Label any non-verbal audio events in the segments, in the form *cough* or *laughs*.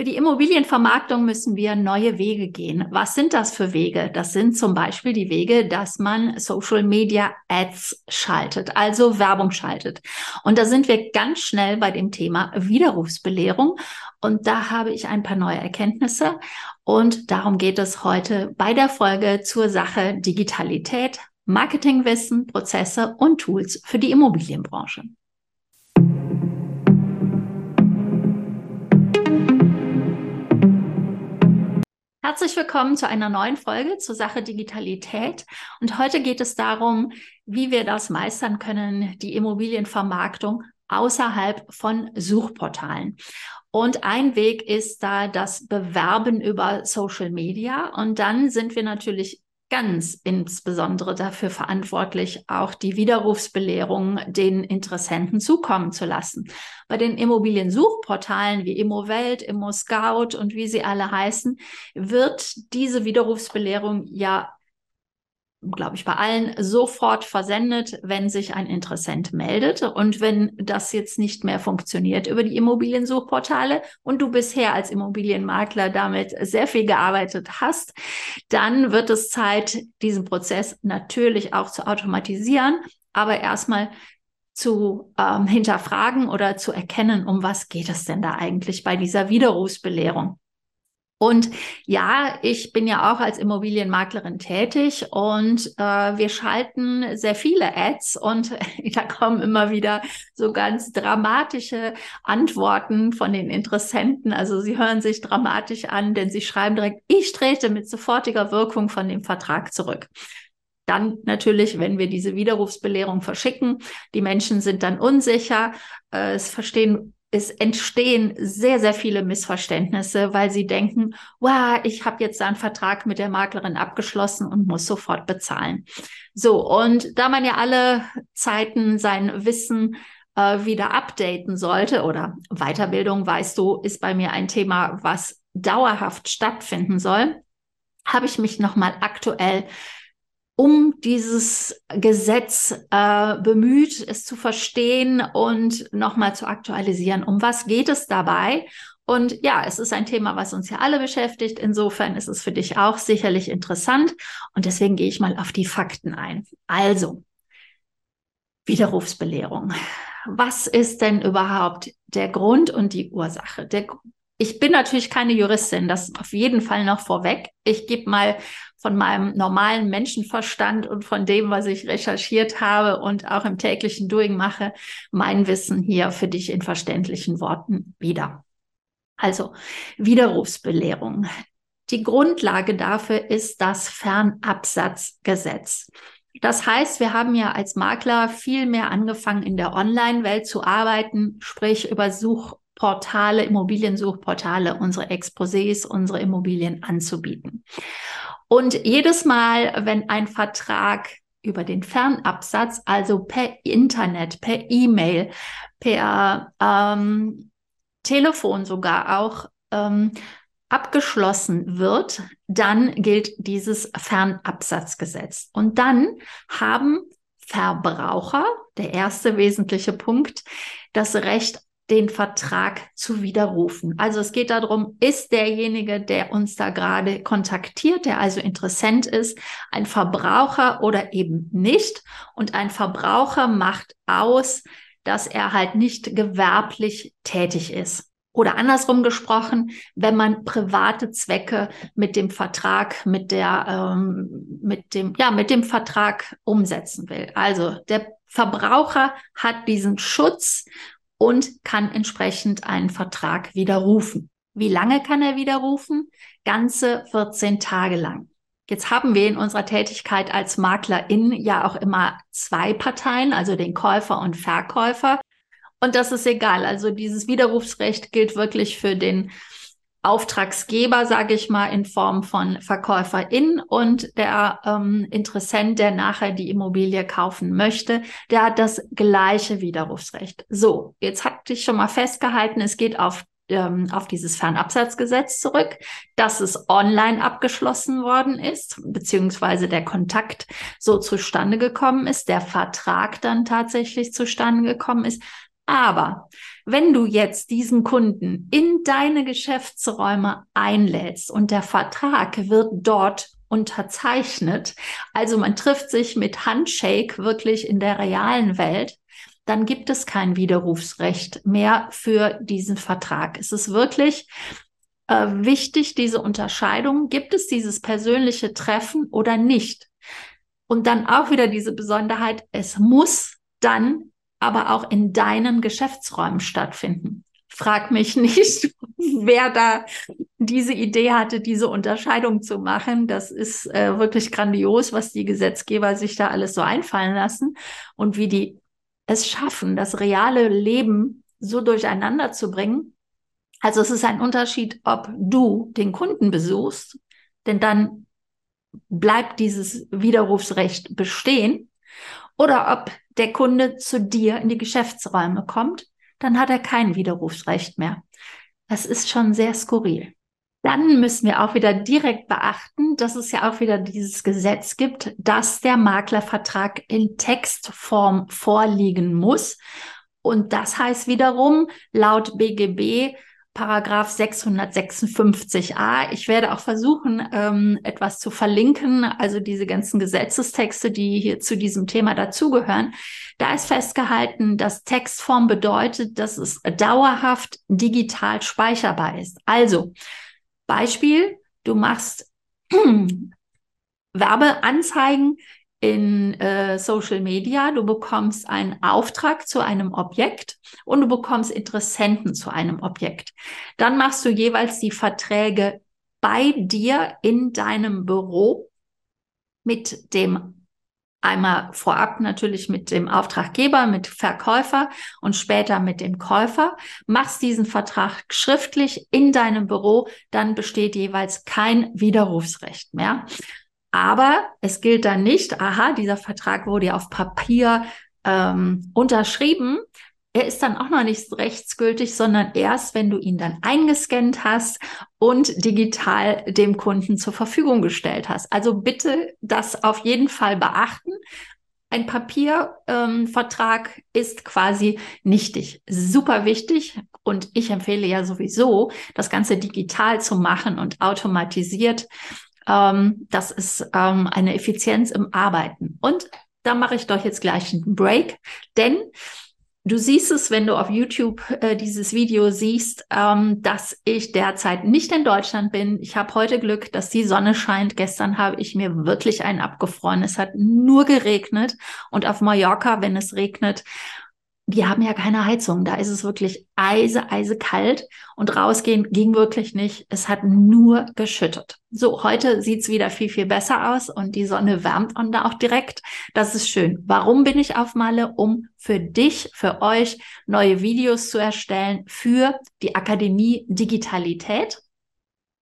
Für die Immobilienvermarktung müssen wir neue Wege gehen. Was sind das für Wege? Das sind zum Beispiel die Wege, dass man Social Media Ads schaltet, also Werbung schaltet. Und da sind wir ganz schnell bei dem Thema Widerrufsbelehrung. Und da habe ich ein paar neue Erkenntnisse. Und darum geht es heute bei der Folge zur Sache Digitalität, Marketingwissen, Prozesse und Tools für die Immobilienbranche. Herzlich willkommen zu einer neuen Folge zur Sache Digitalität. Und heute geht es darum, wie wir das meistern können, die Immobilienvermarktung außerhalb von Suchportalen. Und ein Weg ist da das Bewerben über Social Media. Und dann sind wir natürlich ganz insbesondere dafür verantwortlich, auch die Widerrufsbelehrung den Interessenten zukommen zu lassen. Bei den Immobiliensuchportalen wie ImmoWelt, ImmoScout und wie sie alle heißen, wird diese Widerrufsbelehrung ja glaube ich, bei allen sofort versendet, wenn sich ein Interessent meldet. Und wenn das jetzt nicht mehr funktioniert über die Immobiliensuchportale und du bisher als Immobilienmakler damit sehr viel gearbeitet hast, dann wird es Zeit, diesen Prozess natürlich auch zu automatisieren, aber erstmal zu ähm, hinterfragen oder zu erkennen, um was geht es denn da eigentlich bei dieser Widerrufsbelehrung. Und ja, ich bin ja auch als Immobilienmaklerin tätig und äh, wir schalten sehr viele Ads und *laughs* da kommen immer wieder so ganz dramatische Antworten von den Interessenten. Also sie hören sich dramatisch an, denn sie schreiben direkt, ich trete mit sofortiger Wirkung von dem Vertrag zurück. Dann natürlich, wenn wir diese Widerrufsbelehrung verschicken, die Menschen sind dann unsicher, äh, es verstehen es entstehen sehr, sehr viele Missverständnisse, weil sie denken, wow, ich habe jetzt einen Vertrag mit der Maklerin abgeschlossen und muss sofort bezahlen. So, und da man ja alle Zeiten sein Wissen äh, wieder updaten sollte oder Weiterbildung, weißt du, ist bei mir ein Thema, was dauerhaft stattfinden soll, habe ich mich nochmal aktuell um dieses Gesetz äh, bemüht, es zu verstehen und nochmal zu aktualisieren. Um was geht es dabei? Und ja, es ist ein Thema, was uns ja alle beschäftigt. Insofern ist es für dich auch sicherlich interessant. Und deswegen gehe ich mal auf die Fakten ein. Also, Widerrufsbelehrung. Was ist denn überhaupt der Grund und die Ursache? Der, ich bin natürlich keine Juristin, das auf jeden Fall noch vorweg. Ich gebe mal von meinem normalen Menschenverstand und von dem, was ich recherchiert habe und auch im täglichen Doing mache, mein Wissen hier für dich in verständlichen Worten wieder. Also Widerrufsbelehrung. Die Grundlage dafür ist das Fernabsatzgesetz. Das heißt, wir haben ja als Makler viel mehr angefangen, in der Online-Welt zu arbeiten, sprich über Suchportale, Immobiliensuchportale, unsere Exposés, unsere Immobilien anzubieten. Und jedes Mal, wenn ein Vertrag über den Fernabsatz, also per Internet, per E-Mail, per ähm, Telefon sogar auch ähm, abgeschlossen wird, dann gilt dieses Fernabsatzgesetz. Und dann haben Verbraucher, der erste wesentliche Punkt, das Recht den Vertrag zu widerrufen. Also es geht darum, ist derjenige, der uns da gerade kontaktiert, der also Interessent ist, ein Verbraucher oder eben nicht. Und ein Verbraucher macht aus, dass er halt nicht gewerblich tätig ist. Oder andersrum gesprochen, wenn man private Zwecke mit dem Vertrag, mit der, ähm, mit dem, ja, mit dem Vertrag umsetzen will. Also der Verbraucher hat diesen Schutz und kann entsprechend einen Vertrag widerrufen. Wie lange kann er widerrufen? Ganze 14 Tage lang. Jetzt haben wir in unserer Tätigkeit als Maklerin ja auch immer zwei Parteien, also den Käufer und Verkäufer. Und das ist egal. Also dieses Widerrufsrecht gilt wirklich für den Auftragsgeber, sage ich mal, in Form von Verkäuferin und der ähm, Interessent, der nachher die Immobilie kaufen möchte, der hat das gleiche Widerrufsrecht. So, jetzt hatte ich schon mal festgehalten, es geht auf ähm, auf dieses Fernabsatzgesetz zurück, dass es online abgeschlossen worden ist, beziehungsweise der Kontakt so zustande gekommen ist, der Vertrag dann tatsächlich zustande gekommen ist. Aber wenn du jetzt diesen Kunden in deine Geschäftsräume einlädst und der Vertrag wird dort unterzeichnet, also man trifft sich mit Handshake wirklich in der realen Welt, dann gibt es kein Widerrufsrecht mehr für diesen Vertrag. Es ist wirklich äh, wichtig, diese Unterscheidung. Gibt es dieses persönliche Treffen oder nicht? Und dann auch wieder diese Besonderheit, es muss dann aber auch in deinen Geschäftsräumen stattfinden. Frag mich nicht, *laughs* wer da diese Idee hatte, diese Unterscheidung zu machen. Das ist äh, wirklich grandios, was die Gesetzgeber sich da alles so einfallen lassen und wie die es schaffen, das reale Leben so durcheinander zu bringen. Also es ist ein Unterschied, ob du den Kunden besuchst, denn dann bleibt dieses Widerrufsrecht bestehen, oder ob der Kunde zu dir in die Geschäftsräume kommt, dann hat er kein Widerrufsrecht mehr. Das ist schon sehr skurril. Dann müssen wir auch wieder direkt beachten, dass es ja auch wieder dieses Gesetz gibt, dass der Maklervertrag in Textform vorliegen muss. Und das heißt wiederum, laut BGB Paragraph 656a. Ich werde auch versuchen, ähm, etwas zu verlinken, also diese ganzen Gesetzestexte, die hier zu diesem Thema dazugehören. Da ist festgehalten, dass Textform bedeutet, dass es dauerhaft digital speicherbar ist. Also, Beispiel, du machst *clears throat* Werbeanzeigen in äh, Social Media, du bekommst einen Auftrag zu einem Objekt und du bekommst Interessenten zu einem Objekt. Dann machst du jeweils die Verträge bei dir in deinem Büro mit dem Einmal vorab natürlich mit dem Auftraggeber, mit Verkäufer und später mit dem Käufer. Machst diesen Vertrag schriftlich in deinem Büro, dann besteht jeweils kein Widerrufsrecht mehr. Aber es gilt dann nicht, aha, dieser Vertrag wurde ja auf Papier ähm, unterschrieben. Er ist dann auch noch nicht rechtsgültig, sondern erst, wenn du ihn dann eingescannt hast und digital dem Kunden zur Verfügung gestellt hast. Also bitte das auf jeden Fall beachten. Ein Papiervertrag ähm, ist quasi nichtig. Super wichtig. Und ich empfehle ja sowieso, das Ganze digital zu machen und automatisiert. Ähm, das ist ähm, eine Effizienz im Arbeiten. Und da mache ich doch jetzt gleich einen Break, denn Du siehst es, wenn du auf YouTube äh, dieses Video siehst, ähm, dass ich derzeit nicht in Deutschland bin. Ich habe heute Glück, dass die Sonne scheint. Gestern habe ich mir wirklich einen abgefroren. Es hat nur geregnet und auf Mallorca, wenn es regnet, die haben ja keine Heizung. Da ist es wirklich eise, eise kalt und rausgehen ging wirklich nicht. Es hat nur geschüttet. So, heute sieht's wieder viel, viel besser aus und die Sonne wärmt und da auch direkt. Das ist schön. Warum bin ich auf Malle? Um für dich, für euch neue Videos zu erstellen für die Akademie Digitalität.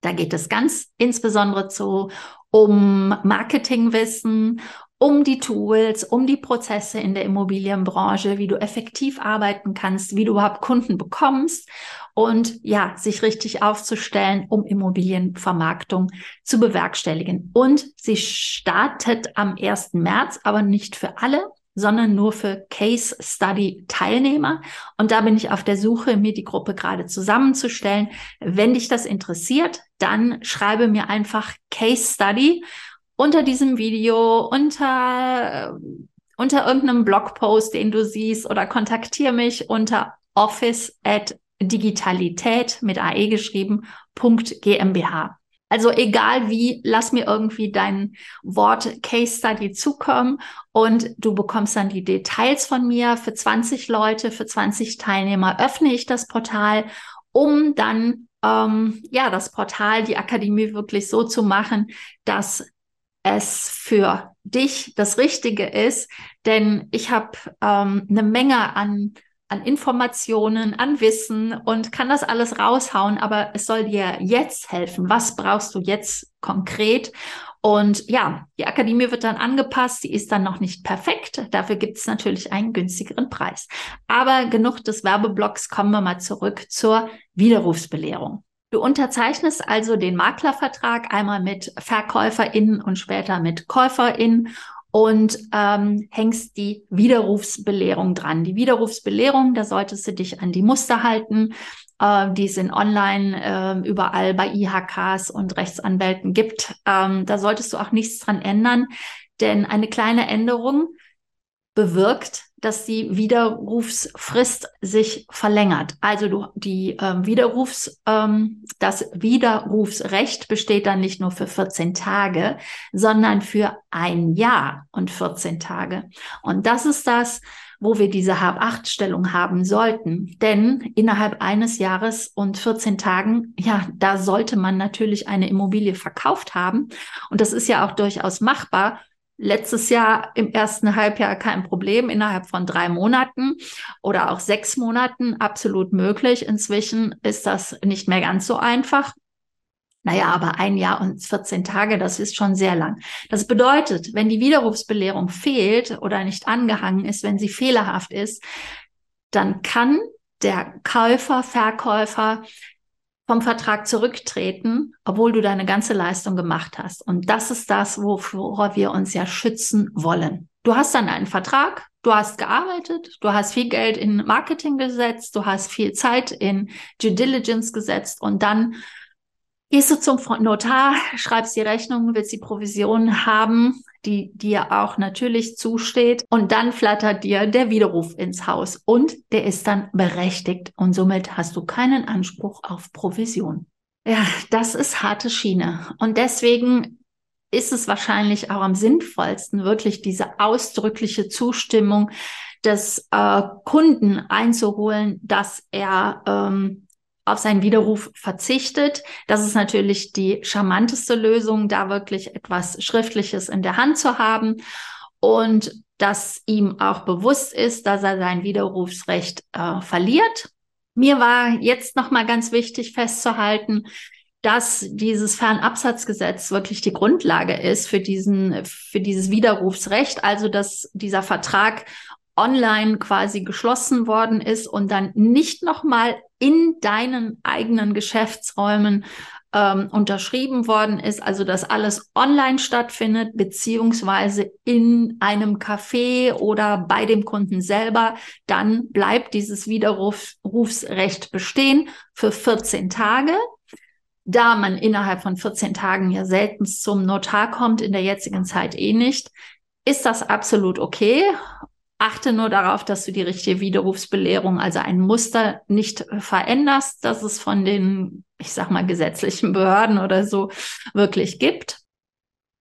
Da geht es ganz insbesondere zu um Marketingwissen, um die Tools, um die Prozesse in der Immobilienbranche, wie du effektiv arbeiten kannst, wie du überhaupt Kunden bekommst und ja, sich richtig aufzustellen, um Immobilienvermarktung zu bewerkstelligen. Und sie startet am 1. März, aber nicht für alle, sondern nur für Case Study Teilnehmer. Und da bin ich auf der Suche, mir die Gruppe gerade zusammenzustellen. Wenn dich das interessiert, dann schreibe mir einfach Case Study unter diesem Video, unter, unter irgendeinem Blogpost, den du siehst, oder kontaktiere mich unter office at digitalität mit AE geschrieben, .gmbh. Also egal wie, lass mir irgendwie dein Wort Case Study zukommen und du bekommst dann die Details von mir. Für 20 Leute, für 20 Teilnehmer öffne ich das Portal, um dann ähm, ja das Portal, die Akademie wirklich so zu machen, dass es für dich das Richtige ist, denn ich habe ähm, eine Menge an an Informationen, an Wissen und kann das alles raushauen, aber es soll dir jetzt helfen. Was brauchst du jetzt konkret? Und ja, die Akademie wird dann angepasst, sie ist dann noch nicht perfekt. Dafür gibt es natürlich einen günstigeren Preis. Aber genug des Werbeblocks, kommen wir mal zurück zur Widerrufsbelehrung. Du unterzeichnest also den Maklervertrag einmal mit VerkäuferInnen und später mit KäuferInnen und ähm, hängst die Widerrufsbelehrung dran. Die Widerrufsbelehrung, da solltest du dich an die Muster halten, äh, die es in online äh, überall bei IHKs und Rechtsanwälten gibt. Ähm, da solltest du auch nichts dran ändern, denn eine kleine Änderung bewirkt, dass die Widerrufsfrist sich verlängert. Also du, die ähm, Widerrufs, ähm, das Widerrufsrecht besteht dann nicht nur für 14 Tage, sondern für ein Jahr und 14 Tage. Und das ist das, wo wir diese Hab-Acht-Stellung haben sollten. Denn innerhalb eines Jahres und 14 Tagen, ja, da sollte man natürlich eine Immobilie verkauft haben. Und das ist ja auch durchaus machbar letztes Jahr im ersten Halbjahr kein Problem, innerhalb von drei Monaten oder auch sechs Monaten absolut möglich. Inzwischen ist das nicht mehr ganz so einfach. Naja, aber ein Jahr und 14 Tage, das ist schon sehr lang. Das bedeutet, wenn die Widerrufsbelehrung fehlt oder nicht angehangen ist, wenn sie fehlerhaft ist, dann kann der Käufer, Verkäufer vom Vertrag zurücktreten, obwohl du deine ganze Leistung gemacht hast. Und das ist das, wovor wir uns ja schützen wollen. Du hast dann einen Vertrag, du hast gearbeitet, du hast viel Geld in Marketing gesetzt, du hast viel Zeit in Due Diligence gesetzt und dann gehst du zum Notar, *laughs* schreibst die Rechnung, willst die Provision haben, die dir auch natürlich zusteht. Und dann flattert dir der Widerruf ins Haus und der ist dann berechtigt und somit hast du keinen Anspruch auf Provision. Ja, das ist harte Schiene. Und deswegen ist es wahrscheinlich auch am sinnvollsten, wirklich diese ausdrückliche Zustimmung des äh, Kunden einzuholen, dass er ähm, auf seinen Widerruf verzichtet. Das ist natürlich die charmanteste Lösung, da wirklich etwas Schriftliches in der Hand zu haben und dass ihm auch bewusst ist, dass er sein Widerrufsrecht äh, verliert. Mir war jetzt noch mal ganz wichtig festzuhalten, dass dieses Fernabsatzgesetz wirklich die Grundlage ist für diesen, für dieses Widerrufsrecht. Also, dass dieser Vertrag online quasi geschlossen worden ist und dann nicht nochmal in deinen eigenen Geschäftsräumen ähm, unterschrieben worden ist, also dass alles online stattfindet, beziehungsweise in einem Café oder bei dem Kunden selber, dann bleibt dieses Widerrufsrecht bestehen für 14 Tage. Da man innerhalb von 14 Tagen ja selten zum Notar kommt, in der jetzigen Zeit eh nicht, ist das absolut okay. Achte nur darauf, dass du die richtige Widerrufsbelehrung, also ein Muster nicht veränderst, dass es von den, ich sag mal, gesetzlichen Behörden oder so wirklich gibt.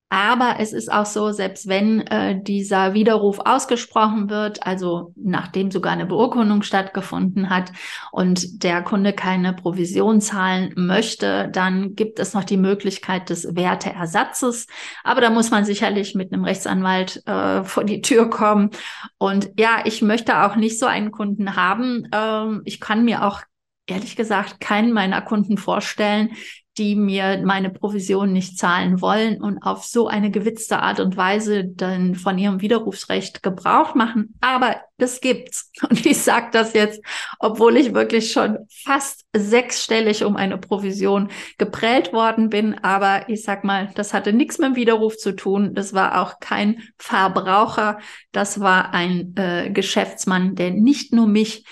Aber es ist auch so, selbst wenn äh, dieser Widerruf ausgesprochen wird, also nachdem sogar eine Beurkundung stattgefunden hat und der Kunde keine Provision zahlen möchte, dann gibt es noch die Möglichkeit des Werteersatzes. Aber da muss man sicherlich mit einem Rechtsanwalt äh, vor die Tür kommen. Und ja, ich möchte auch nicht so einen Kunden haben. Ähm, ich kann mir auch ehrlich gesagt keinen meiner Kunden vorstellen, die mir meine Provision nicht zahlen wollen und auf so eine gewitzte Art und Weise dann von ihrem Widerrufsrecht Gebrauch machen. Aber das gibt's. *laughs* Und ich sage das jetzt, obwohl ich wirklich schon fast sechsstellig um eine Provision geprellt worden bin. Aber ich sag mal, das hatte nichts mit dem Widerruf zu tun. Das war auch kein Verbraucher. Das war ein äh, Geschäftsmann, der nicht nur mich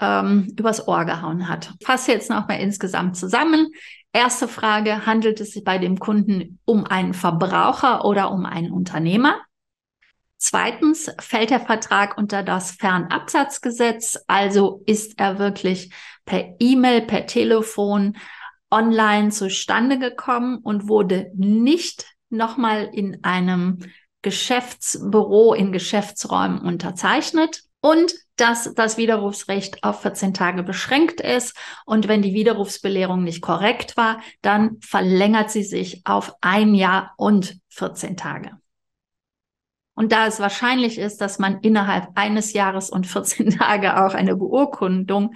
ähm, übers Ohr gehauen hat. Fasse jetzt noch mal insgesamt zusammen. Erste Frage, handelt es sich bei dem Kunden um einen Verbraucher oder um einen Unternehmer? Zweitens, fällt der Vertrag unter das Fernabsatzgesetz, also ist er wirklich per E-Mail, per Telefon, online zustande gekommen und wurde nicht nochmal in einem Geschäftsbüro in Geschäftsräumen unterzeichnet und dass das Widerrufsrecht auf 14 Tage beschränkt ist. Und wenn die Widerrufsbelehrung nicht korrekt war, dann verlängert sie sich auf ein Jahr und 14 Tage. Und da es wahrscheinlich ist, dass man innerhalb eines Jahres und 14 *laughs* Tage auch eine Beurkundung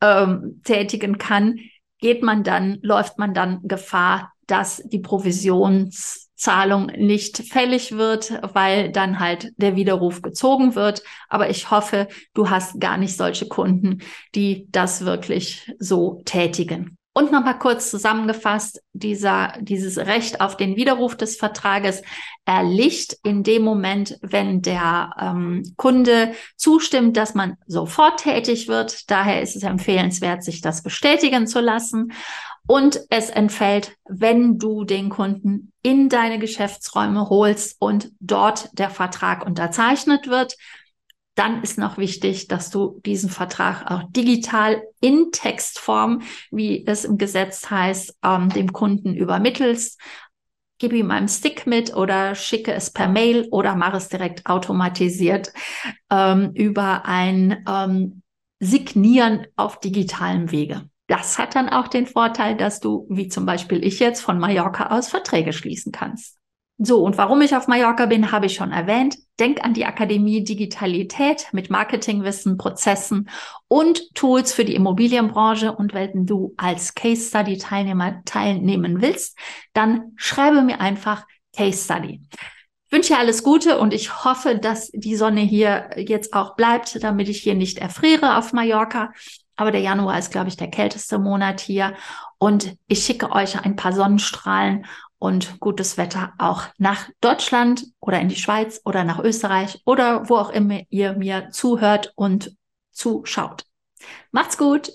ähm, tätigen kann, geht man dann, läuft man dann Gefahr, dass die Provisionszahlung nicht fällig wird, weil dann halt der Widerruf gezogen wird. Aber ich hoffe, du hast gar nicht solche Kunden, die das wirklich so tätigen. Und nochmal kurz zusammengefasst, dieser, dieses Recht auf den Widerruf des Vertrages erlicht in dem Moment, wenn der ähm, Kunde zustimmt, dass man sofort tätig wird. Daher ist es empfehlenswert, sich das bestätigen zu lassen. Und es entfällt, wenn du den Kunden in deine Geschäftsräume holst und dort der Vertrag unterzeichnet wird dann ist noch wichtig, dass du diesen Vertrag auch digital in Textform, wie es im Gesetz heißt, ähm, dem Kunden übermittelst. Gib ihm einen Stick mit oder schicke es per Mail oder mach es direkt automatisiert ähm, über ein ähm, Signieren auf digitalem Wege. Das hat dann auch den Vorteil, dass du, wie zum Beispiel ich jetzt, von Mallorca aus Verträge schließen kannst. So, und warum ich auf Mallorca bin, habe ich schon erwähnt. Denk an die Akademie Digitalität mit Marketingwissen, Prozessen und Tools für die Immobilienbranche. Und wenn du als Case Study Teilnehmer teilnehmen willst, dann schreibe mir einfach Case Study. Ich wünsche dir alles Gute und ich hoffe, dass die Sonne hier jetzt auch bleibt, damit ich hier nicht erfriere auf Mallorca. Aber der Januar ist, glaube ich, der kälteste Monat hier. Und ich schicke euch ein paar Sonnenstrahlen und gutes Wetter auch nach Deutschland oder in die Schweiz oder nach Österreich oder wo auch immer ihr mir zuhört und zuschaut. Macht's gut!